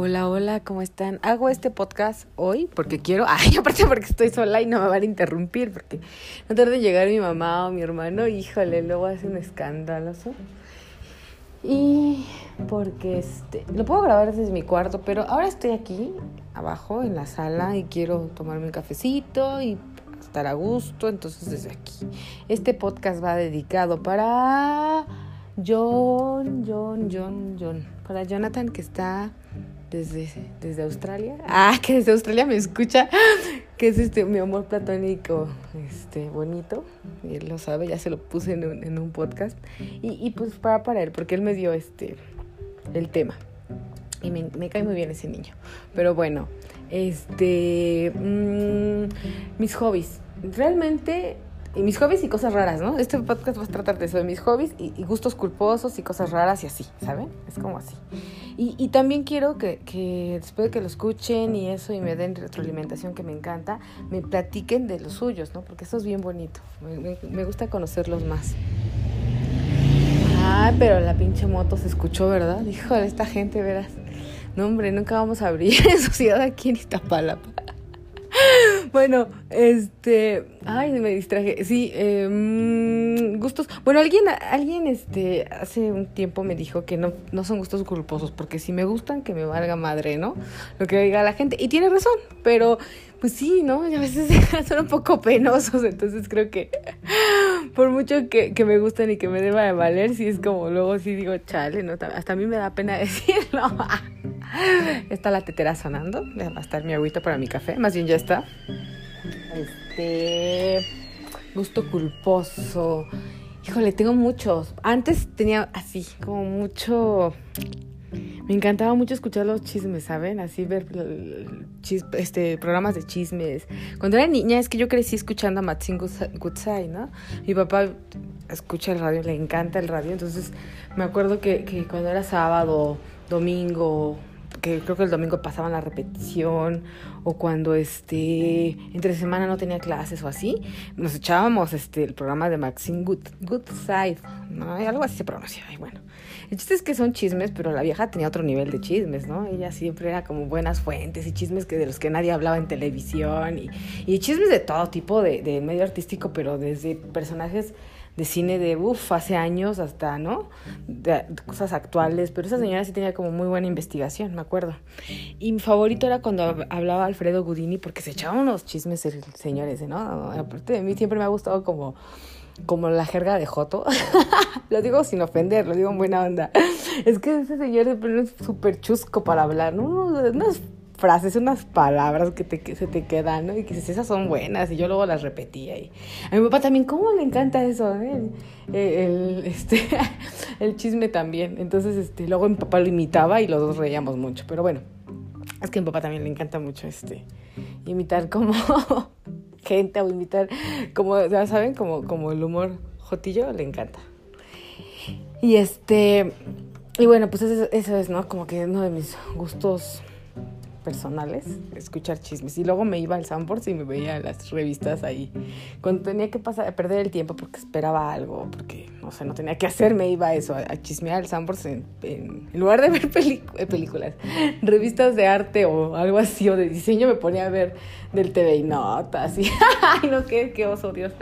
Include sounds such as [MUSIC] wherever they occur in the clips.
Hola, hola, ¿cómo están? Hago este podcast hoy porque quiero, [LAUGHS] ay, aparte porque estoy sola y no me van a interrumpir, porque no tarda en llegar mi mamá o mi hermano, híjole, luego hace un escándalo. Y porque este, lo puedo grabar desde mi cuarto, pero ahora estoy aquí abajo en la sala y quiero tomarme un cafecito y estar a gusto, entonces desde aquí. Este podcast va dedicado para John, John, John, John, para Jonathan que está desde, desde Australia. Ah, [LAUGHS] que desde Australia me escucha, que es este mi amor platónico, este, bonito, él lo sabe, ya se lo puse en un, en un podcast. Y, y, pues para, para él, porque él me dio este el tema. Y me, me cae muy bien ese niño. Pero bueno, este mmm, mis hobbies. Realmente y mis hobbies y cosas raras, ¿no? Este podcast va a tratar de eso, de mis hobbies y, y gustos culposos y cosas raras y así, ¿saben? Es como así. Y, y también quiero que, que, después de que lo escuchen y eso y me den retroalimentación que me encanta, me platiquen de los suyos, ¿no? Porque eso es bien bonito. Me, me, me gusta conocerlos más. Ah, pero la pinche moto se escuchó, ¿verdad? Híjole, esta gente, verás. No, hombre, nunca vamos a abrir [LAUGHS] en sociedad aquí en Iztapalapa. Bueno, este, ay, me distraje. Sí, eh, gustos. Bueno, alguien, alguien, este, hace un tiempo me dijo que no, no son gustos culposos, porque si me gustan, que me valga madre, ¿no? Lo que diga la gente. Y tiene razón, pero, pues sí, ¿no? Y a veces [LAUGHS] son un poco penosos, entonces creo que por mucho que, que me gusten y que me deba de valer, sí es como luego sí digo, chale, ¿no? Hasta a mí me da pena [LAUGHS] decirlo. [GASPS] está la tetera sonando. Va a estar mi agüita para mi café. Más bien ya está. Este. Gusto culposo. Híjole, tengo muchos. Antes tenía así, como mucho. Me encantaba mucho escuchar los chismes, ¿saben? Así ver este, programas de chismes. Cuando era niña es que yo crecí escuchando a Matsin Goodside, ¿no? Mi papá escucha el radio, le encanta el radio. Entonces me acuerdo que, que cuando era sábado, domingo, que creo que el domingo pasaban la repetición o cuando este entre semana no tenía clases o así, nos echábamos este el programa de Maxine Good, Good Side, ¿no? algo así se pronuncia, y bueno. El chiste es que son chismes, pero la vieja tenía otro nivel de chismes, ¿no? Ella siempre era como buenas fuentes y chismes que de los que nadie hablaba en televisión y, y chismes de todo tipo de, de medio artístico, pero desde personajes de cine de uff, hace años hasta, ¿no? De, de, cosas actuales, pero esa señora sí tenía como muy buena investigación, me acuerdo. Y mi favorito era cuando hablaba Alfredo Gudini, porque se echaban unos chismes el señor ese, ¿no? Aparte de mí siempre me ha gustado como como la jerga de Joto. [LAUGHS] lo digo sin ofender, lo digo en buena onda. Es que ese señor es súper chusco para hablar, ¿no? Unas frases, unas palabras que, te, que se te quedan, ¿no? Y que esas son buenas, y yo luego las repetía. Y a mi papá también, ¿cómo le encanta eso? Eh? El, el, este, [LAUGHS] el chisme también. Entonces, este, luego mi papá lo imitaba y los dos reíamos mucho. Pero bueno, es que a mi papá también le encanta mucho este imitar como [LAUGHS] gente o imitar como, ya saben, como, como el humor jotillo, le encanta. Y este, y bueno, pues eso, eso es, ¿no? Como que uno de mis gustos personales, escuchar chismes. Y luego me iba al Sanborns y me veía las revistas ahí. Cuando tenía que pasar, perder el tiempo porque esperaba algo, porque, no sé, no tenía que hacer, me iba a eso, a, chismear al Sanborns en, lugar de [LAUGHS] ver películas, revistas de arte o algo así, o de diseño, me ponía a ver del TV y notas. Y, [LAUGHS] ay, no, qué, qué oso, Dios.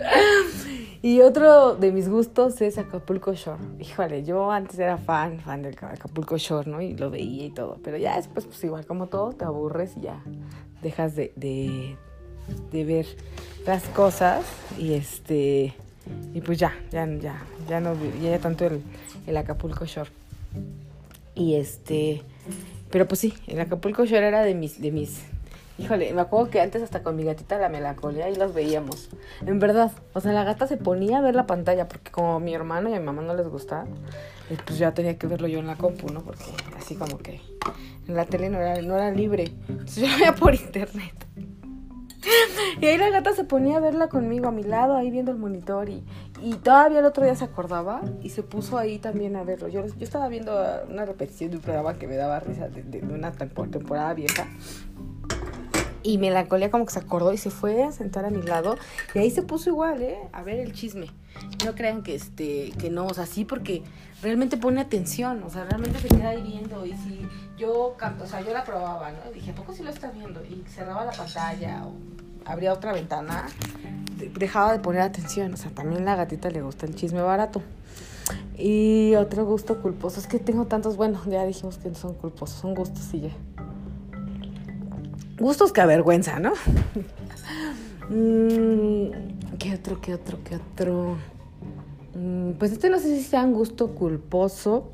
Y otro de mis gustos es Acapulco Shore. Híjole, yo antes era fan, fan del Acapulco Shore, ¿no? Y lo veía y todo. Pero ya después, pues igual como todo, te aburres y ya dejas de, de, de ver las cosas. Y este. Y pues ya, ya, ya, ya no ya tanto el, el Acapulco Shore. Y este. Pero pues sí, el Acapulco Shore era de mis, de mis Híjole, me acuerdo que antes hasta con mi gatita la melancolía y los veíamos. En verdad, o sea, la gata se ponía a ver la pantalla porque como mi hermano y a mi mamá no les gustaba, pues ya tenía que verlo yo en la compu, ¿no? Porque así como que en la tele no era, no era libre. Entonces [LAUGHS] yo veía por internet. Y ahí la gata se ponía a verla conmigo a mi lado, ahí viendo el monitor y, y todavía el otro día se acordaba y se puso ahí también a verlo. Yo, yo estaba viendo una repetición de un programa que me daba risa de, de una temporada vieja y Melancolía como que se acordó y se fue a sentar a mi lado. Y ahí se puso igual, ¿eh? A ver el chisme. No crean que este, que no, o sea, sí porque realmente pone atención, o sea, realmente se queda ahí viendo. Y si yo, o sea, yo la probaba, ¿no? Dije, ¿a poco sí lo está viendo? Y cerraba la pantalla o abría otra ventana, dejaba de poner atención. O sea, también a la gatita le gusta el chisme barato. Y otro gusto culposo, es que tengo tantos, bueno, ya dijimos que no son culposos, son gustos y ya. Gustos que avergüenza, ¿no? Mm, ¿Qué otro, qué otro, qué otro? Mm, pues este no sé si sea un gusto culposo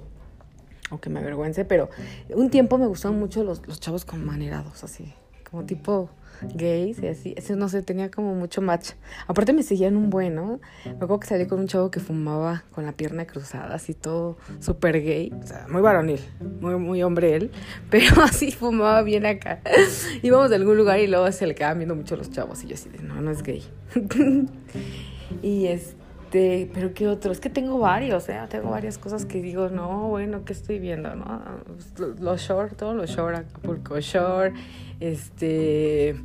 o que me avergüence, pero un tiempo me gustaban mucho los, los chavos con manerados, así, como tipo gays y así. No sé, tenía como mucho match. Aparte me seguían un buen, ¿no? Me acuerdo que salí con un chavo que fumaba con la pierna cruzada, así todo súper gay. O sea, muy varonil, muy, muy hombre él, [LAUGHS] pero así fumaba bien acá. [LAUGHS] Íbamos de algún lugar y luego se le quedaban viendo mucho los chavos y yo así de, no, no es gay. [LAUGHS] y este, pero qué otro, es que tengo varios, ¿eh? Tengo varias cosas que digo, no, bueno, ¿qué estoy viendo, no? Los short, todos los short, Acapulco short, este,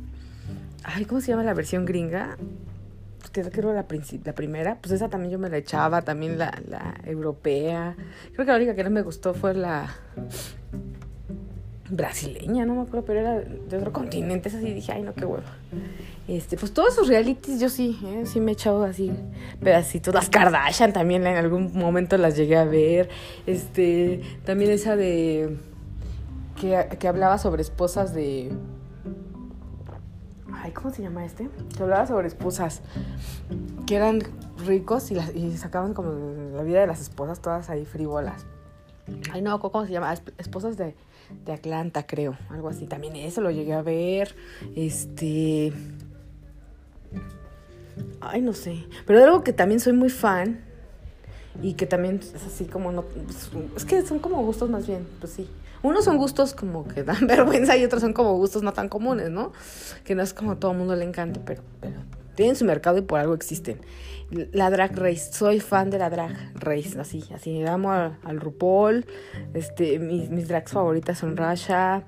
Ay, ¿cómo se llama la versión gringa? Pues que creo la, la primera. Pues esa también yo me la echaba, también la, la europea. Creo que la única que no me gustó fue la brasileña, no me acuerdo, pero era de otro continente, es así, dije, ay no, qué huevo. Este, pues todos sus realities yo sí, ¿eh? sí me he echado así pedacitos. Las Kardashian también en algún momento las llegué a ver. Este, también esa de que, que hablaba sobre esposas de ¿cómo se llama este? Que hablaba sobre esposas que eran ricos y, sacaban como la vida de las esposas todas ahí frívolas. Ay, no, ¿cómo se llama? Esposas de, de Atlanta, creo. Algo así. También eso lo llegué a ver. Este. Ay, no sé. Pero de algo que también soy muy fan. Y que también es así como no. Es que son como gustos más bien. Pues sí. Unos son gustos como que dan [LAUGHS] vergüenza y otros son como gustos no tan comunes, ¿no? Que no es como a todo el mundo le encanta, pero, pero tienen su mercado y por algo existen. La drag race, soy fan de la drag race, así, así, amo al RuPaul, este, mis, mis drags favoritas son Rasha,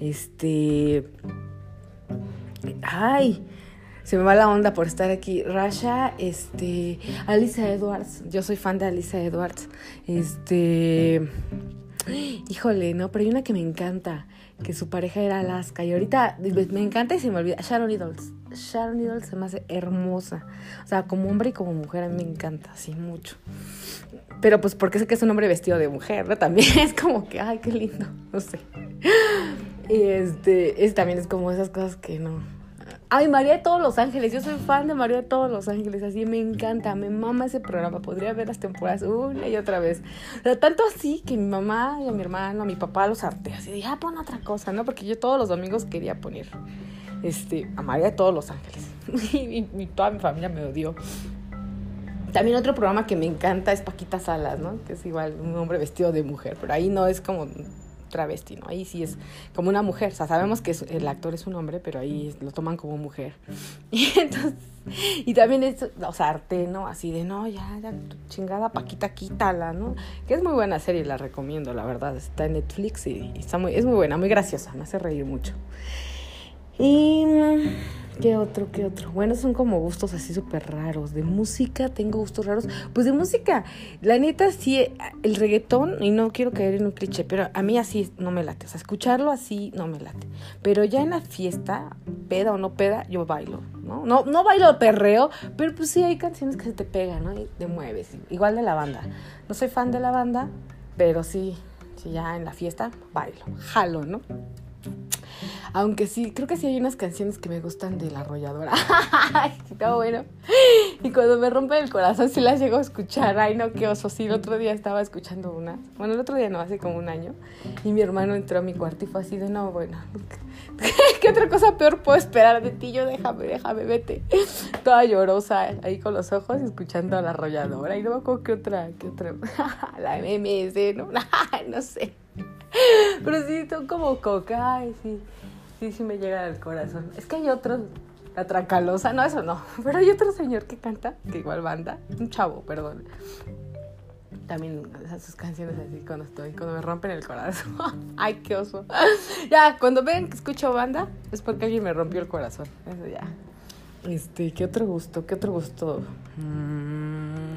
este, ay, se me va la onda por estar aquí. Rasha, este, Alisa Edwards, yo soy fan de Alisa Edwards, este, [GASPS] Híjole, no, pero hay una que me encanta, que su pareja era Alaska y ahorita me encanta y se me olvida. Sharon Needles. Sharon Needles se me hace hermosa. O sea, como hombre y como mujer a mí me encanta, así mucho. Pero pues porque sé que es un hombre vestido de mujer, ¿no? También [LAUGHS] es como que, ay, qué lindo, no sé. Y este, es, también es como esas cosas que no, Ay, María de todos los ángeles. Yo soy fan de María de todos los ángeles. Así me encanta, me mama ese programa. Podría ver las temporadas una y otra vez. O tanto así que mi mamá y a mi hermano, a mi papá los harté. Así dije, ah, pon otra cosa, ¿no? Porque yo todos los domingos quería poner este, a María de todos los ángeles. [LAUGHS] y, toda mi familia me odió. También otro programa que me encanta es Paquita Salas, ¿no? Que es igual un hombre vestido de mujer, pero ahí no es como travesti, ¿no? Ahí sí es como una mujer, o sea, sabemos que el actor es un hombre, pero ahí lo toman como mujer. [LAUGHS] Y entonces, y también es, o sea, arte, ¿no? Así de, no, ya, ya, chingada Paquita, quítala, ¿no? Que es muy buena serie, la recomiendo, la verdad, está en Netflix y, está muy, es muy buena, muy graciosa, me hace reír mucho. Y... ¿Qué otro? ¿Qué otro? Bueno, son como gustos así súper raros. De música tengo gustos raros. Pues de música, la neta sí, el reggaetón, y no quiero caer en un cliché, pero a mí así no me late. O sea, escucharlo así no me late. Pero ya en la fiesta, peda o no peda, yo bailo, ¿no? No, no bailo perreo, pero pues sí hay canciones que se te pegan, ¿no? Y te mueves. Igual de la banda. No soy fan de la banda, pero sí, sí ya en la fiesta bailo, jalo, ¿no? Aunque sí, creo que sí hay unas canciones que me gustan de la arrolladora. [LAUGHS] Está bueno. Y cuando me rompe el corazón, sí las llego a escuchar. Ay, no, qué oso. Sí, el otro día estaba escuchando una. Bueno, el otro día no, hace como un año. Y mi hermano entró a mi cuarto y fue así de, no, bueno. [LAUGHS] ¿Qué otra cosa peor puedo esperar de ti? Yo déjame, déjame, vete. Toda llorosa ahí con los ojos escuchando a la arrolladora. Y no me acuerdo qué otra, qué otra. [LAUGHS] la MMS, ¿no? no sé. Pero sí, son como coca, ay, sí. Sí, sí me llega al corazón. Es que hay otros, la Tracalosa, no, eso no. [LAUGHS] Pero hay otro señor que canta, que igual banda, un chavo, perdón. También sus canciones así cuando estoy, cuando me rompen el corazón. [LAUGHS] Ay, qué oso. [LAUGHS] ya, cuando ven que escucho banda, es porque alguien me rompió el corazón. Eso ya. Este, ¿qué otro gusto? ¿Qué otro gusto? Mmm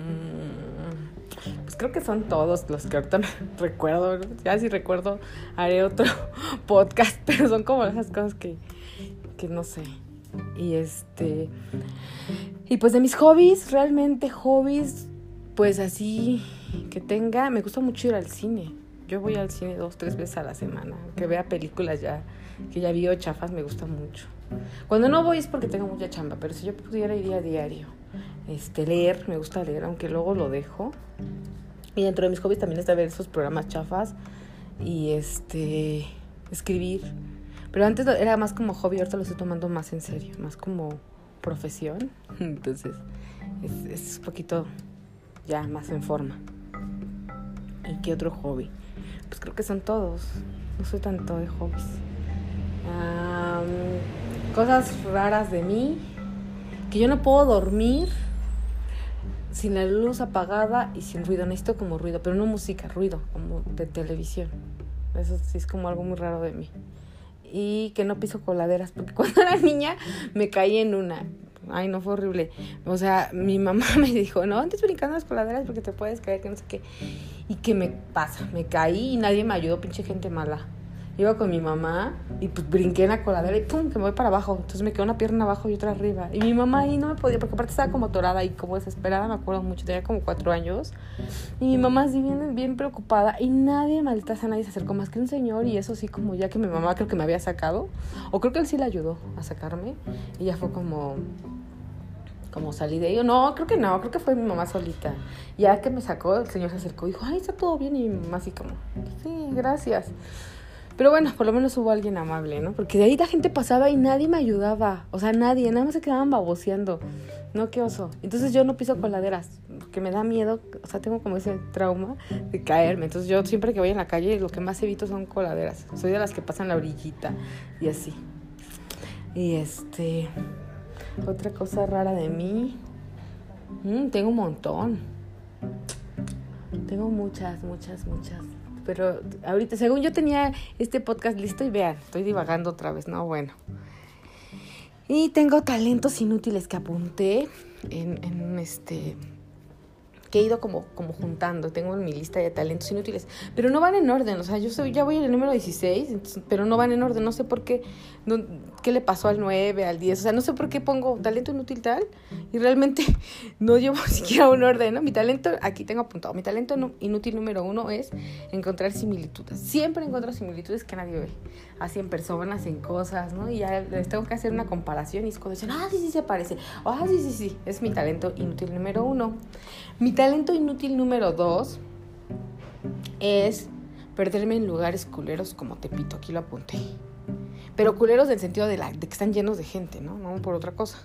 creo que son todos los que ahorita [LAUGHS] recuerdo. Ya si recuerdo, haré otro [LAUGHS] podcast, pero son como esas cosas que, que no sé. Y este. Y pues de mis hobbies, realmente hobbies, pues así que tenga, me gusta mucho ir al cine. Yo voy al cine dos, tres veces a la semana. Que vea películas ya, que ya vi o chafas, me gusta mucho. Cuando no voy es porque tengo mucha chamba, pero si yo pudiera ir a diario. Este, leer, me gusta leer, aunque luego lo dejo. Y dentro de mis hobbies también está ver esos programas chafas y este escribir. Pero antes era más como hobby, ahorita lo estoy tomando más en serio, más como profesión. [LAUGHS] Entonces es, es un poquito ya más en forma. ¿Y qué otro hobby? Pues creo que son todos. No soy tanto de hobbies. cosas raras de mí. Que yo no puedo dormir sin la luz apagada y sin ruido. Necesito como ruido, pero no música, ruido, como de televisión. Eso sí es como algo muy raro de mí. Y que no piso coladeras, porque [LAUGHS] cuando era niña me caí en una. Ay, no fue horrible. O sea, mi mamá [LAUGHS] me dijo, no antes brincando las coladeras porque te puedes caer, que no sé qué. Y que me pasa, me caí y nadie me ayudó, pinche gente mala iba con mi mamá y pues brinqué en la coladera y pum, que me voy para abajo. Entonces me quedó una pierna abajo y otra arriba. Y mi mamá ahí no me podía, porque aparte estaba como torada y como desesperada, me acuerdo mucho, tenía como cuatro años. Y mi mamá así bien, bien preocupada y nadie, maldita sea, nadie se acercó más que un señor y eso sí como ya que mi mamá creo que me había sacado, o creo que él sí le ayudó a sacarme y ya fue como como salí de ello. No, creo que no, creo que fue mi mamá solita. Ya que me sacó, el señor se acercó y dijo, ay, está todo bien. Y mi mamá así como, sí, gracias. Pero bueno, por lo menos hubo alguien amable, ¿no? Porque de ahí la gente pasaba y nadie me ayudaba. O sea, nadie, nada más se quedaban baboseando. No, qué oso. Entonces yo no piso coladeras, porque me da miedo, o sea, tengo como ese trauma de caerme. Entonces yo siempre que voy en la calle lo que más evito son coladeras. Soy de las que pasan la orillita y así. Y este, otra cosa rara de mí, mm, tengo un montón. Tengo muchas, muchas, muchas pero ahorita, según yo tenía este podcast listo y vean, estoy divagando otra vez, ¿no? Bueno. Y tengo talentos inútiles que apunté en, este que he ido como, como juntando, tengo en mi lista de talentos inútiles, pero no van en orden, o sea, yo soy, ya voy en el número 16, pero no van en orden, no sé por qué, qué le pasó al 9, al 10, o sea, no sé por qué pongo talento inútil tal, y realmente [LAUGHS] no llevo [LAUGHS] siquiera un orden, ¿no? Mi talento, aquí tengo apuntado, mi talento inútil número uno es encontrar similitudes, siempre encuentro similitudes que nadie ve, así en personas, en cosas, ¿no? Y ya les tengo que hacer una comparación y es cuando dicen, ah, sí, sí se parece, ah, sí, sí, sí, es mi talento inútil número uno. Mi talento inútil número dos es perderme en lugares culeros como Tepito, aquí lo apunté. Pero culeros del sentido de, la, de que están llenos de gente, ¿no? No por otra cosa.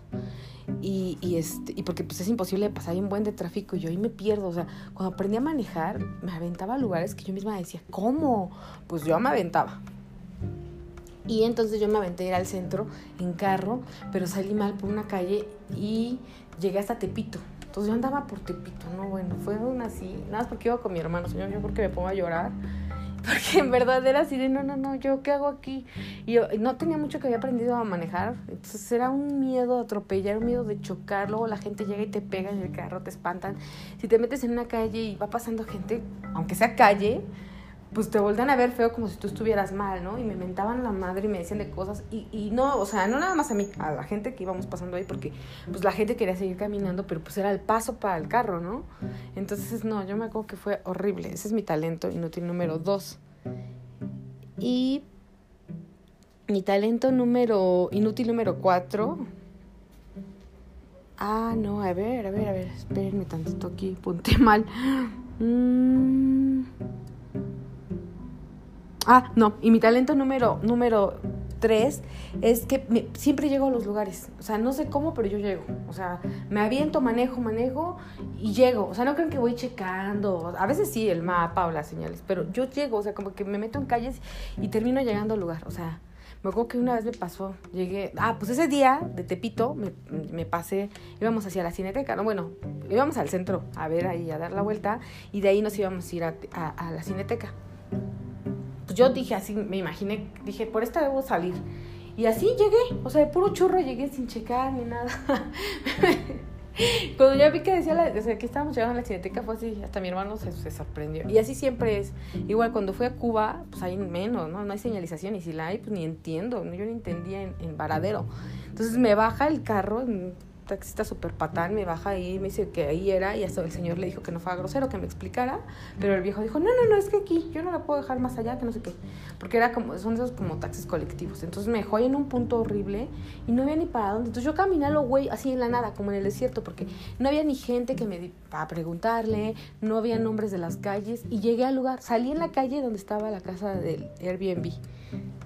Y, y, este, y porque pues es imposible pasar un buen de tráfico y yo ahí me pierdo. O sea, cuando aprendí a manejar, me aventaba a lugares que yo misma decía, ¿cómo? Pues yo me aventaba. Y entonces yo me aventé a ir al centro en carro, pero salí mal por una calle y llegué hasta Tepito. Entonces yo andaba por Tepito, no, bueno, fue una así, nada más porque iba con mi hermano, señor, yo porque me pongo a llorar, porque en verdad era así de, no, no, no, yo qué hago aquí. Y yo no tenía mucho que había aprendido a manejar, entonces era un miedo de atropellar, un miedo de chocar, luego la gente llega y te pega en el carro, te espantan. Si te metes en una calle y va pasando gente, aunque sea calle, pues te voltean a ver feo como si tú estuvieras mal, ¿no? Y me mentaban la madre y me decían de cosas. Y, y no, o sea, no nada más a mí, a la gente que íbamos pasando ahí, porque pues la gente quería seguir caminando, pero pues era el paso para el carro, ¿no? Entonces, no, yo me acuerdo que fue horrible. Ese es mi talento inútil número dos. Y mi talento número, inútil número cuatro. Ah, no, a ver, a ver, a ver, espérenme tantito aquí, punté [LAUGHS] mal. Mmm... Ah, no, y mi talento número, número tres es que siempre llego a los lugares. O sea, no sé cómo, pero yo llego. O sea, me aviento, manejo, manejo y llego. O sea, no creen que voy checando. A veces sí, el mapa o las señales, pero yo llego. O sea, como que me meto en calles y termino llegando al lugar. O sea, me acuerdo que una vez me pasó, llegué, ah, pues ese día de Tepito me, me, pasé, íbamos hacia la cineteca, ¿no? Bueno, íbamos al centro a ver ahí, a dar la vuelta, y de ahí nos íbamos a ir a, a la cineteca. Pues yo dije así, me imaginé, dije, por esta debo salir. Y así llegué, o sea, de puro churro llegué sin checar ni nada. [LAUGHS] Cuando ya vi que decía, la, o sea, que estábamos llegando a la cineteca, fue así, hasta mi hermano se, se, sorprendió. Y así siempre es. Igual cuando fui a Cuba, pues hay menos, ¿no? No hay señalización, y si la hay, pues ni entiendo, yo no entendía en, en Varadero. Entonces me baja el carro, taxista súper patán, me baja ahí, me dice que ahí era, y hasta el señor le dijo que no fuera grosero, que me explicara, pero el viejo dijo, no, no, no, es que aquí, yo no la puedo dejar más allá, que no sé qué, porque era como, son esos como taxis colectivos, entonces me dejó ahí en un punto horrible, y no había ni para dónde, entonces yo caminé a lo güey, así en la nada, como en el desierto, porque no había ni gente que me, para preguntarle, no había nombres de las calles, y llegué al lugar, salí en la calle donde estaba la casa del Airbnb,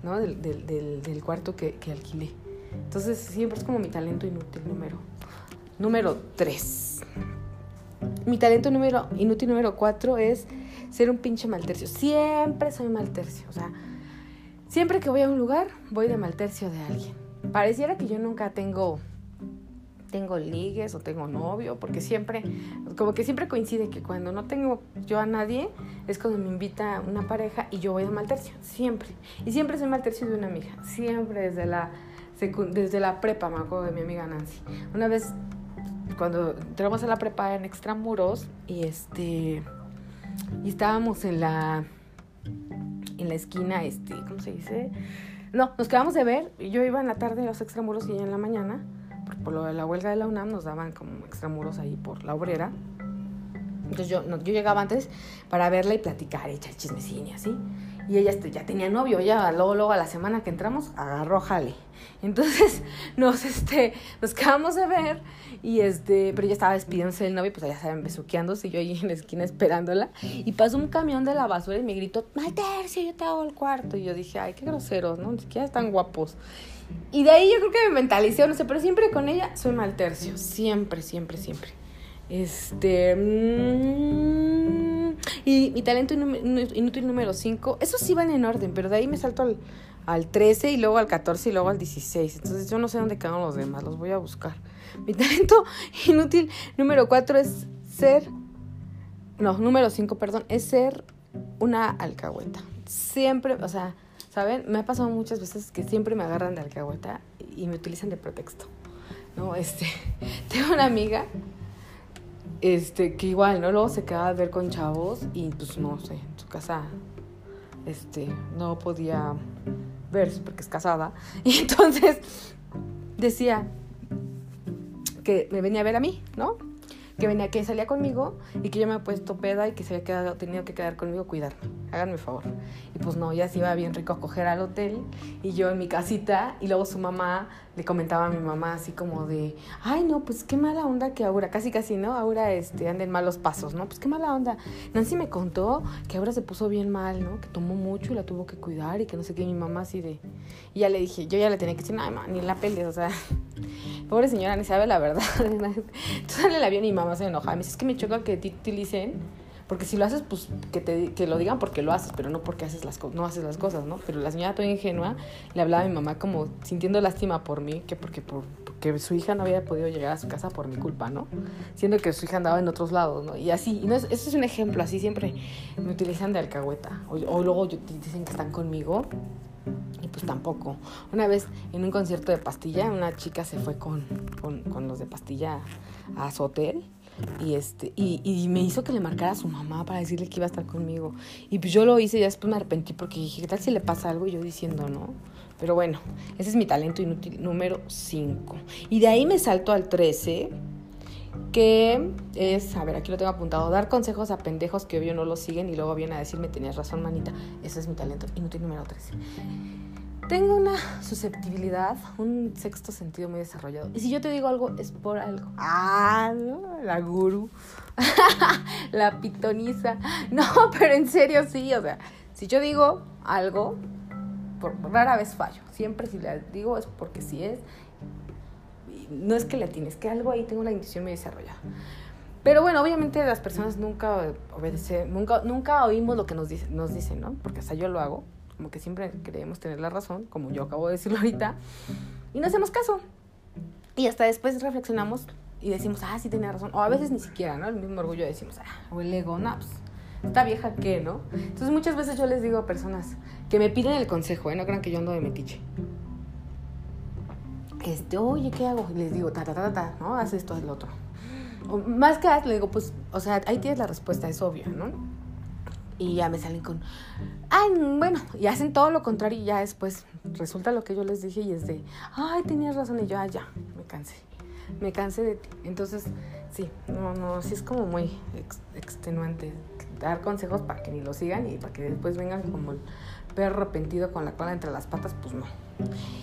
¿no? Del, del, del, del cuarto que, que alquilé. Entonces siempre es como mi talento inútil número. Número 3. Mi talento número inútil número 4 es ser un pinche maltercio. Siempre soy maltercio. O sea, siempre que voy a un lugar, voy de maltercio de alguien. Pareciera que yo nunca tengo tengo ligues o tengo novio, porque siempre, como que siempre coincide que cuando no tengo yo a nadie, es cuando me invita una pareja y yo voy de maltercio, siempre. Y siempre soy maltercio de una amiga, siempre desde la desde la prepa, me acuerdo de mi amiga Nancy. Una vez, cuando entramos a la prepa en extramuros, y este. Y estábamos en la. En la esquina, este, ¿cómo se dice? No, nos quedamos de ver. Yo iba en la tarde a los extramuros y ella en la mañana. Por, por lo de la huelga de la UNAM nos daban como extramuros ahí por la obrera. Entonces yo, no, yo llegaba antes para verla y platicar, echar chismecín y así. Y ella este, ya tenía novio, ya luego, luego a la semana que entramos, agarró jale. Entonces [LAUGHS] nos, este, nos quedamos de ver, y este, pero ella estaba despidiéndose del novio, pues allá estaban besuqueándose y yo ahí en la esquina esperándola. Y pasó un camión de la basura y me gritó, Maltercio, yo te hago el cuarto. Y yo dije, ay, qué groseros, ¿no? Ni siquiera están guapos. Y de ahí yo creo que me mentalicé, no sé, pero siempre con ella soy maltercio, siempre, siempre, siempre. Este. Mmm, y mi talento inútil número 5. Esos sí van en orden, pero de ahí me salto al, al 13 y luego al 14 y luego al 16. Entonces yo no sé dónde quedan los demás, los voy a buscar. Mi talento [LAUGHS] inútil número 4 es ser. No, número 5, perdón, es ser una alcahueta. Siempre, o sea, ¿saben? Me ha pasado muchas veces que siempre me agarran de alcahueta y me utilizan de pretexto. No, este. [LAUGHS] Tengo una amiga este, que igual, ¿no? Luego se quedaba a ver con chavos y pues no sé, en su casa, este, no podía verse porque es casada. [LAUGHS] Y entonces decía que me venía a ver a mí, ¿no? que venía, que salía conmigo y que yo me he puesto peda y que se había quedado, tenido que quedar conmigo cuidarme. Háganme favor. Y pues no, ya se iba bien rico a coger al hotel y yo en mi casita y luego su mamá le comentaba a mi mamá así como de, ay no, pues qué mala onda que Aura, casi casi, ¿no? Aura este, anda en malos pasos, ¿no? Pues qué mala onda. Nancy me contó que Aura se puso bien mal, ¿no? Que tomó mucho y la tuvo que cuidar y que no sé qué, mi mamá así de... Y ya le dije, yo ya le tenía que decir, ay, man, ni la pelees, o sea, [LAUGHS] pobre señora, ni sabe la verdad. [LAUGHS] Entonces sale el avión y mi mamá se enoja. Me dice, es que me choca que te utilicen, porque si lo haces, pues que, te, que lo digan porque lo haces, pero no porque haces las, no haces las cosas, ¿no? Pero la señora toda ingenua le hablaba a mi mamá como sintiendo lástima por mí, que porque, por, porque su hija no había podido llegar a su casa por mi culpa, ¿no? Siendo que su hija andaba en otros lados, ¿no? Y así, y no es, eso es un ejemplo, así siempre me utilizan de alcahueta. O, luego dicen que están conmigo y pues tampoco. Una vez en un concierto de pastilla, una chica se fue con, con, con los de pastilla a su hotel y este y, y, me hizo que le marcara a su mamá para decirle que iba a estar conmigo y pues yo lo hice y después me arrepentí porque dije qué tal si le pasa algo y yo diciendo no pero bueno ese es mi talento inútil número 5 y de ahí me salto al 13 que es, a ver, aquí lo tengo apuntado, dar consejos a pendejos que obvio no lo siguen y luego vienen a decirme, tenías razón, manita. Ese es mi talento inútil número 13. Tengo una susceptibilidad, un sexto sentido muy desarrollado. Y si yo te digo algo, es por algo. Ah, ¿no? la guru. [LAUGHS] la pitoniza. No, pero en serio sí. O sea, si yo digo algo, por, rara vez fallo. Siempre si le digo es porque sí es. No es que le tienes, que algo ahí tengo una intuición muy desarrollada. Pero bueno, obviamente las personas nunca obedecen, nunca, nunca oímos lo que nos, dice, nos dicen, ¿no? Porque hasta yo lo hago como que siempre creemos tener la razón, como yo acabo de decirlo ahorita, y no hacemos caso. Y hasta después reflexionamos y decimos, ah, sí tenía razón. O a veces ni siquiera, ¿no? El mismo orgullo decimos, ah, o el ego, no, pues, esta vieja qué, ¿no? Entonces muchas veces yo les digo a personas que me piden el consejo, ¿eh? No crean que yo ando de metiche. Este, oye, ¿qué hago? Y les digo, ta, ta, ta, ta, ¿no? Haz esto, haz lo otro. más que le digo, pues, o sea, ahí tienes la respuesta, es obvia, ¿no? Y ya me salen con, ay, bueno, y hacen todo lo contrario y ya después resulta lo que yo les dije y es de, ay, tenías razón y yo, ah, ya, me cansé, me cansé de ti. Entonces, sí, no, no, sí es como muy extenuante dar consejos para que ni lo sigan y para que después vengan como el perro arrepentido con la cola entre las patas, pues no.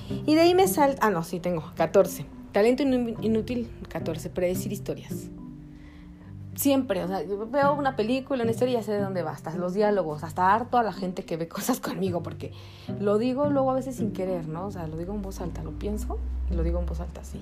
Y de ahí me sal, ah, no, sí, tengo 14. Talento inútil, 14, predecir historias siempre, o sea, veo una película, una historia y ya sé de dónde va, hasta los diálogos, hasta harto a la gente que ve [LAUGHS] cosas conmigo, porque lo digo luego a veces sin querer, ¿no? O sea, lo digo en voz alta, lo pienso y lo digo en voz alta, así.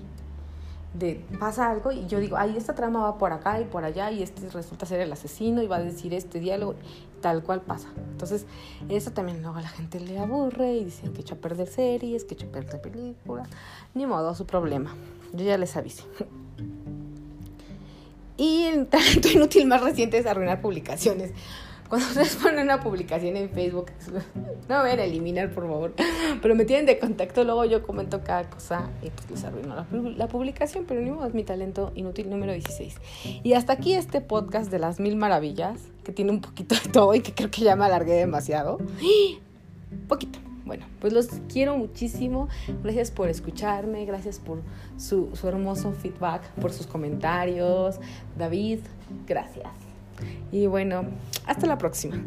De pasa algo y yo digo, ay, esta trama va por acá y por allá y este resulta ser el asesino y va a decir este diálogo, tal cual pasa. Entonces, eso también luego a la gente le aburre y dicen que echa a perder series, que echa a perder películas, ni modo, su problema. Yo ya les avisé. [LAUGHS] Y el talento [LAUGHS] inútil más reciente es arruinar publicaciones. Cuando ustedes ponen una publicación en Facebook, [LAUGHS] no a eliminar, por favor, pero me tienen de contacto, luego yo comento cada cosa y pues les arruino la, publicación, pero ni modo, es mi talento inútil número 16. Y hasta aquí este podcast de las mil maravillas, que tiene un poquito de todo y que creo que ya me alargué demasiado. [GASPS] Poquito. Bueno, pues los quiero muchísimo. Gracias por escucharme, gracias por su, su hermoso feedback, por sus comentarios. David, gracias. Y bueno, hasta la próxima.